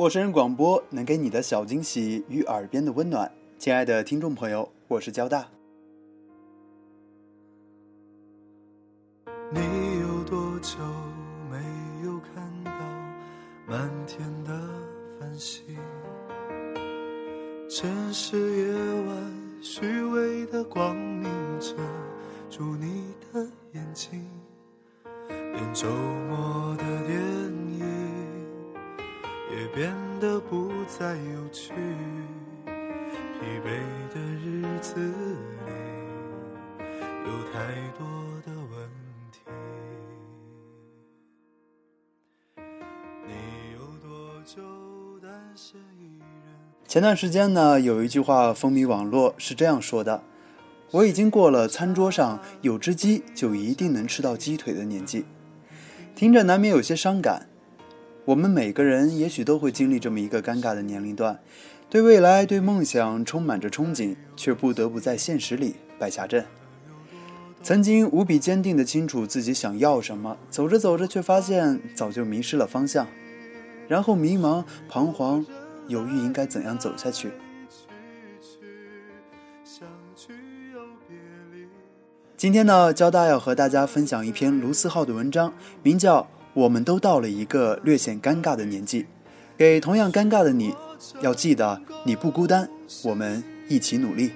陌生人广播能给你的小惊喜与耳边的温暖，亲爱的听众朋友，我是交大。有太多的问题。你有多久单身一人？前段时间呢，有一句话风靡网络，是这样说的：“我已经过了餐桌上有只鸡就一定能吃到鸡腿的年纪。”听着难免有些伤感。我们每个人也许都会经历这么一个尴尬的年龄段，对未来、对梦想充满着憧憬，却不得不在现实里败下阵。曾经无比坚定地清楚自己想要什么，走着走着却发现早就迷失了方向，然后迷茫、彷徨、犹豫应该怎样走下去。今天呢，焦大要和大家分享一篇卢思浩的文章，名叫。我们都到了一个略显尴尬的年纪，给同样尴尬的你，要记得你不孤单，我们一起努力。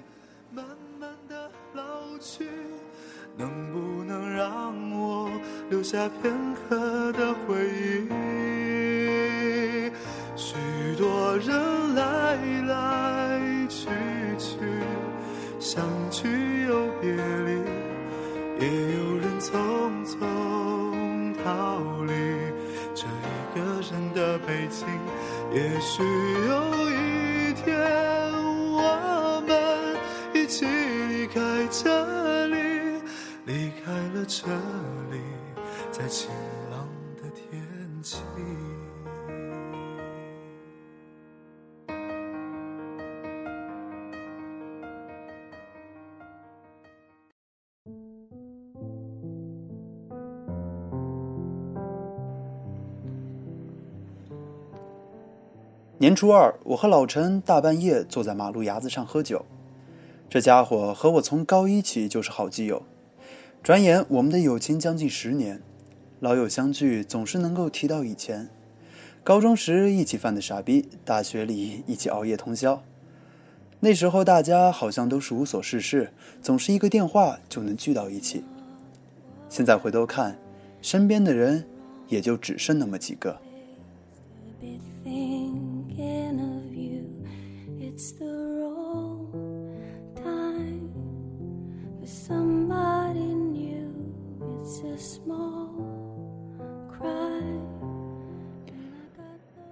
慢慢的老去能不能让我留下片刻的回忆？许多人来来去去，相聚又别离，也有人走的北京，也许有一天我们一起离开这里，离开了这里，年初二，我和老陈大半夜坐在马路牙子上喝酒。这家伙和我从高一起就是好基友，转眼我们的友情将近十年。老友相聚总是能够提到以前，高中时一起犯的傻逼，大学里一起熬夜通宵。那时候大家好像都是无所事事，总是一个电话就能聚到一起。现在回头看，身边的人也就只剩那么几个。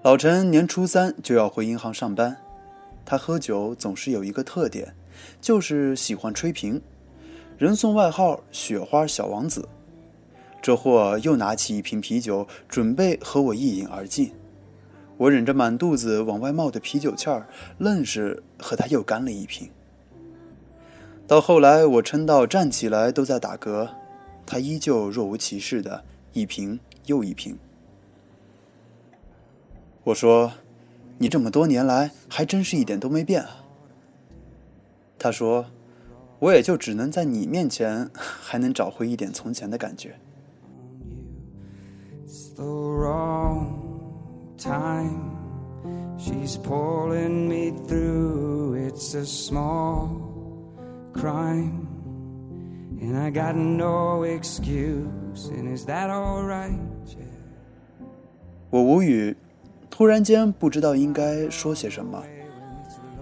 老陈年初三就要回银行上班，他喝酒总是有一个特点，就是喜欢吹瓶，人送外号“雪花小王子”。这货又拿起一瓶啤酒，准备和我一饮而尽。我忍着满肚子往外冒的啤酒气儿，愣是和他又干了一瓶。到后来，我撑到站起来都在打嗝，他依旧若无其事的一瓶又一瓶。我说：“你这么多年来还真是一点都没变啊。”他说：“我也就只能在你面前还能找回一点从前的感觉。”我无语。突然间不知道应该说些什么，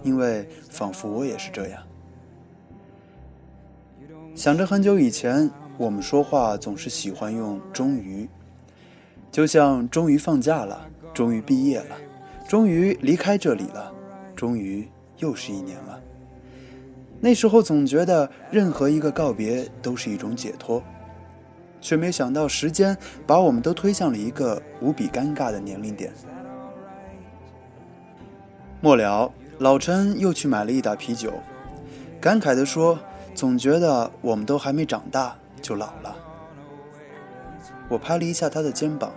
因为仿佛我也是这样。想着很久以前，我们说话总是喜欢用“终于”，就像终于放假了，终于毕业了，终于离开这里了，终于又是一年了。那时候总觉得任何一个告别都是一种解脱，却没想到时间把我们都推向了一个无比尴尬的年龄点。末了，老陈又去买了一打啤酒，感慨地说：“总觉得我们都还没长大就老了。”我拍了一下他的肩膀，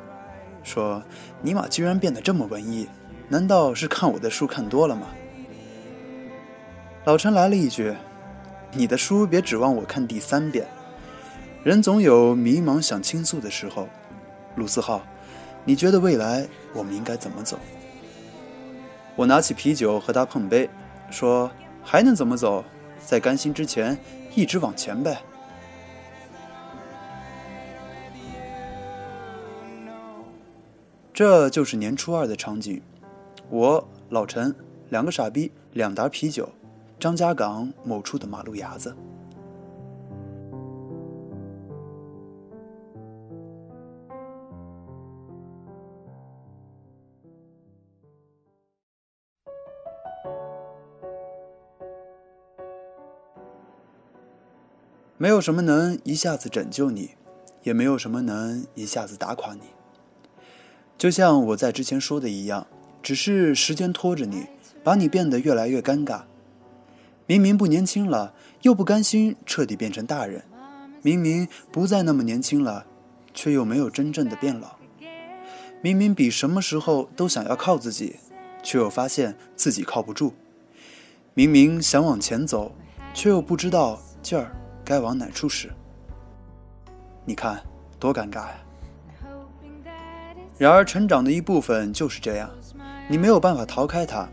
说：“尼玛，居然变得这么文艺，难道是看我的书看多了吗？”老陈来了一句：“你的书别指望我看第三遍，人总有迷茫想倾诉的时候。”鲁思浩，你觉得未来我们应该怎么走？我拿起啤酒和他碰杯，说：“还能怎么走？在甘心之前，一直往前呗。”这就是年初二的场景，我老陈两个傻逼，两打啤酒，张家港某处的马路牙子。没有什么能一下子拯救你，也没有什么能一下子打垮你。就像我在之前说的一样，只是时间拖着你，把你变得越来越尴尬。明明不年轻了，又不甘心彻底变成大人；明明不再那么年轻了，却又没有真正的变老；明明比什么时候都想要靠自己，却又发现自己靠不住；明明想往前走，却又不知道劲儿。该往哪处使？你看，多尴尬呀！然而，成长的一部分就是这样，你没有办法逃开它。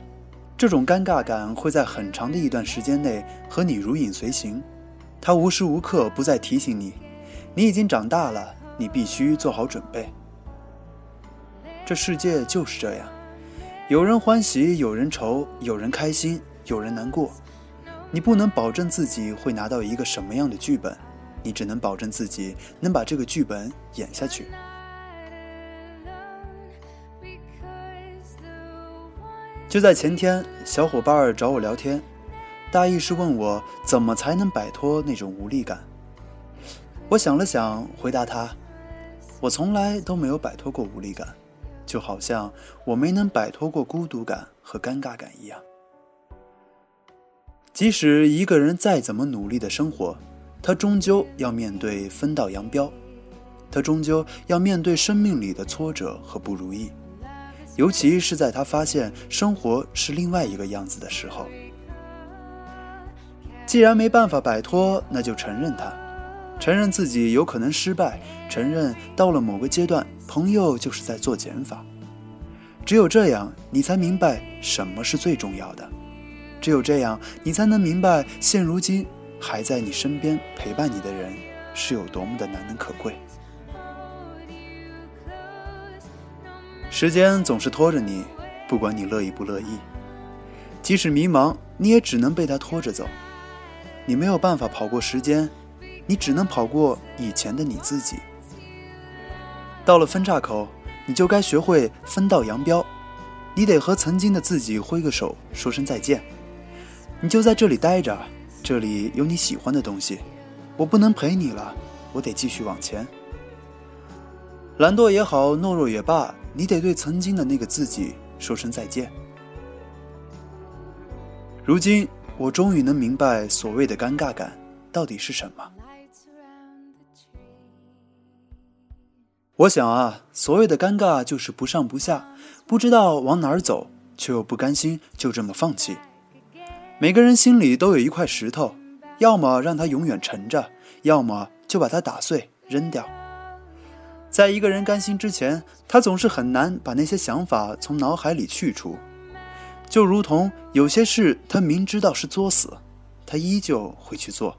这种尴尬感会在很长的一段时间内和你如影随形，它无时无刻不在提醒你，你已经长大了，你必须做好准备。这世界就是这样，有人欢喜，有人愁，有人开心，有人难过。你不能保证自己会拿到一个什么样的剧本，你只能保证自己能把这个剧本演下去。就在前天，小伙伴儿找我聊天，大意是问我怎么才能摆脱那种无力感。我想了想，回答他：我从来都没有摆脱过无力感，就好像我没能摆脱过孤独感和尴尬感一样。即使一个人再怎么努力的生活，他终究要面对分道扬镳，他终究要面对生命里的挫折和不如意，尤其是在他发现生活是另外一个样子的时候。既然没办法摆脱，那就承认它，承认自己有可能失败，承认到了某个阶段，朋友就是在做减法。只有这样，你才明白什么是最重要的。只有这样，你才能明白，现如今还在你身边陪伴你的人是有多么的难能可贵。时间总是拖着你，不管你乐意不乐意，即使迷茫，你也只能被它拖着走。你没有办法跑过时间，你只能跑过以前的你自己。到了分岔口，你就该学会分道扬镳，你得和曾经的自己挥个手，说声再见。你就在这里待着，这里有你喜欢的东西。我不能陪你了，我得继续往前。懒惰也好，懦弱也罢，你得对曾经的那个自己说声再见。如今，我终于能明白所谓的尴尬感到底是什么。我想啊，所谓的尴尬就是不上不下，不知道往哪儿走，却又不甘心就这么放弃。每个人心里都有一块石头，要么让它永远沉着，要么就把它打碎扔掉。在一个人甘心之前，他总是很难把那些想法从脑海里去除。就如同有些事，他明知道是作死，他依旧会去做，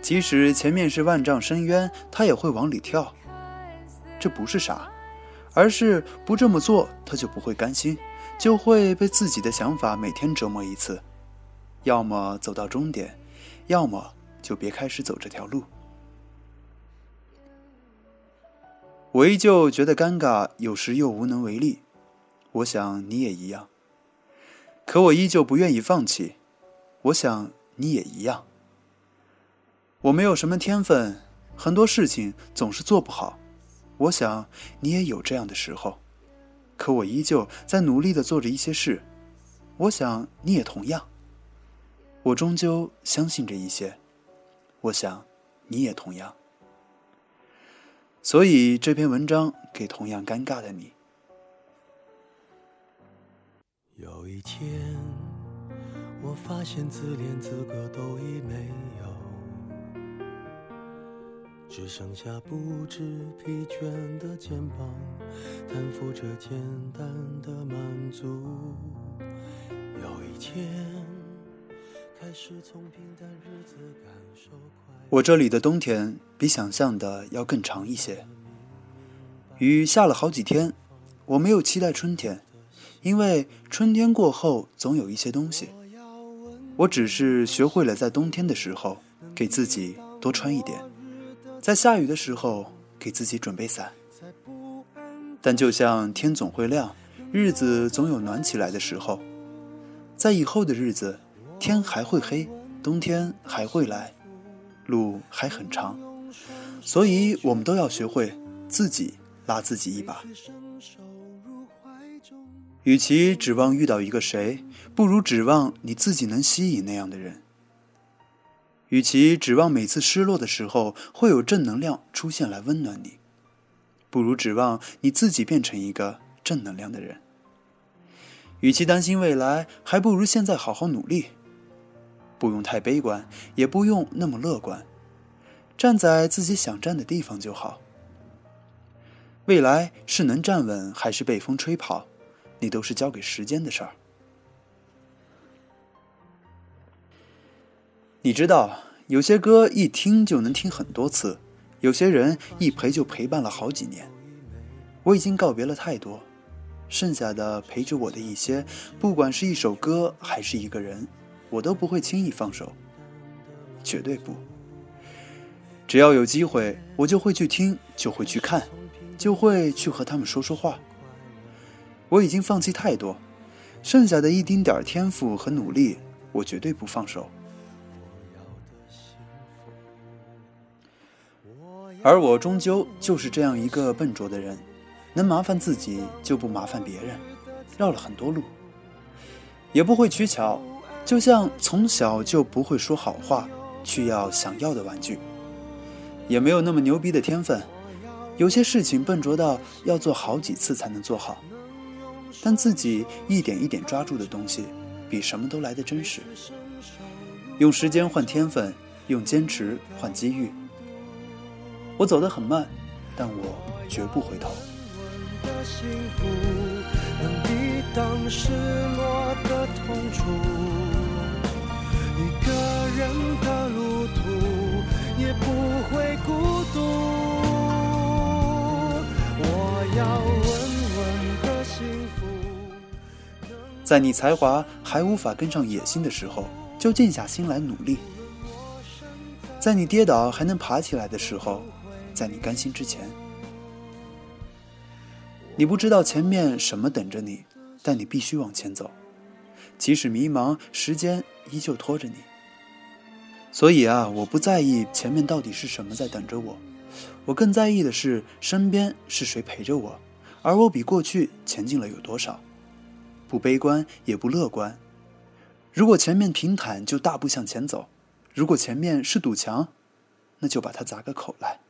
即使前面是万丈深渊，他也会往里跳。这不是傻，而是不这么做，他就不会甘心，就会被自己的想法每天折磨一次。要么走到终点，要么就别开始走这条路。我依旧觉得尴尬，有时又无能为力。我想你也一样。可我依旧不愿意放弃。我想你也一样。我没有什么天分，很多事情总是做不好。我想你也有这样的时候。可我依旧在努力的做着一些事。我想你也同样。我终究相信这一些。我想你也同样。所以这篇文章给同样尴尬的你。有一天，我发现自怜资格都已没有，只剩下不知疲倦的肩膀，担负着简单的满足。有一天，我这里的冬天比想象的要更长一些。雨下了好几天，我没有期待春天，因为春天过后总有一些东西。我只是学会了在冬天的时候给自己多穿一点，在下雨的时候给自己准备伞。但就像天总会亮，日子总有暖起来的时候，在以后的日子，天还会黑，冬天还会来。路还很长，所以我们都要学会自己拉自己一把。与其指望遇到一个谁，不如指望你自己能吸引那样的人。与其指望每次失落的时候会有正能量出现来温暖你，不如指望你自己变成一个正能量的人。与其担心未来，还不如现在好好努力。不用太悲观，也不用那么乐观，站在自己想站的地方就好。未来是能站稳还是被风吹跑，你都是交给时间的事儿。你知道，有些歌一听就能听很多次，有些人一陪就陪伴了好几年。我已经告别了太多，剩下的陪着我的一些，不管是一首歌还是一个人。我都不会轻易放手，绝对不。只要有机会，我就会去听，就会去看，就会去和他们说说话。我已经放弃太多，剩下的一丁点天赋和努力，我绝对不放手。而我终究就是这样一个笨拙的人，能麻烦自己就不麻烦别人，绕了很多路，也不会取巧。就像从小就不会说好话，去要想要的玩具，也没有那么牛逼的天分。有些事情笨拙到要做好几次才能做好，但自己一点一点抓住的东西，比什么都来得真实。用时间换天分，用坚持换机遇。我走得很慢，但我绝不回头。前方路途也不会孤独。在你才华还无法跟上野心的时候，就静下心来努力；在你跌倒还能爬起来的时候，在你甘心之前，你不知道前面什么等着你，但你必须往前走，即使迷茫，时间依旧拖着你。所以啊，我不在意前面到底是什么在等着我，我更在意的是身边是谁陪着我，而我比过去前进了有多少。不悲观也不乐观。如果前面平坦，就大步向前走；如果前面是堵墙，那就把它砸个口来。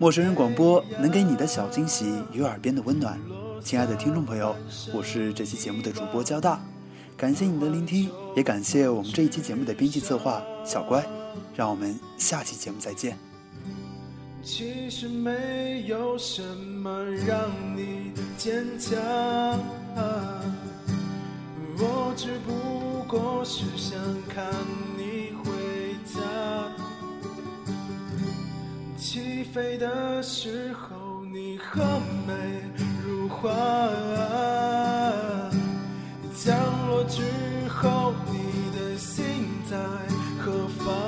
陌生人广播能给你的小惊喜与耳边的温暖，亲爱的听众朋友，我是这期节目的主播交大，感谢你的聆听，也感谢我们这一期节目的编辑策划小乖，让我们下期节目再见。其实没有什么让你坚强，我只不过是想看起飞的时候你很美如花，降落之后你的心在何方？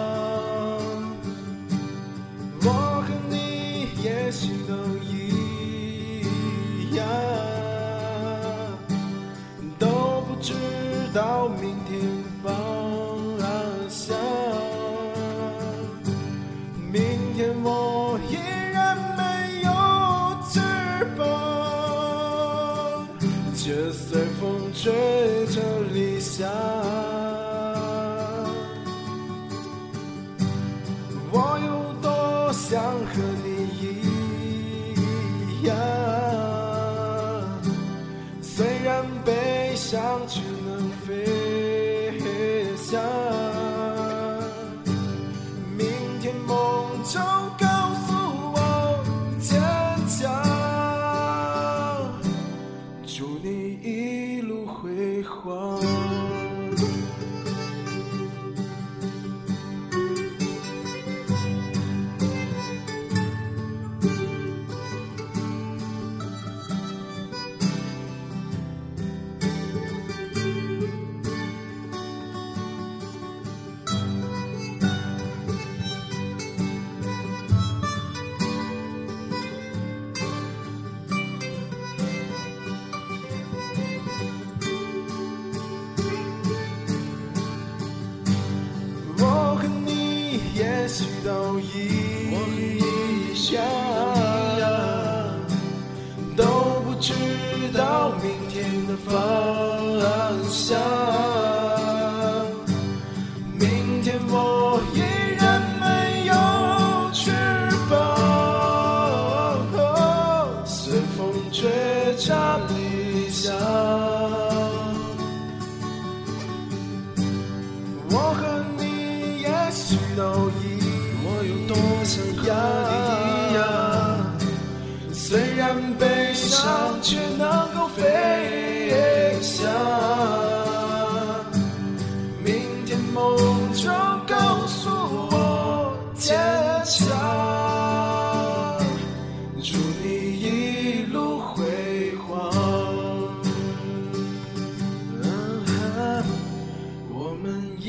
想去能飞。都一样，都不知道明天的方向。明天我依然没有翅膀，随风吹着理想。却能够飞翔。明天梦中告诉我坚强，祝你一路辉煌。啊我们一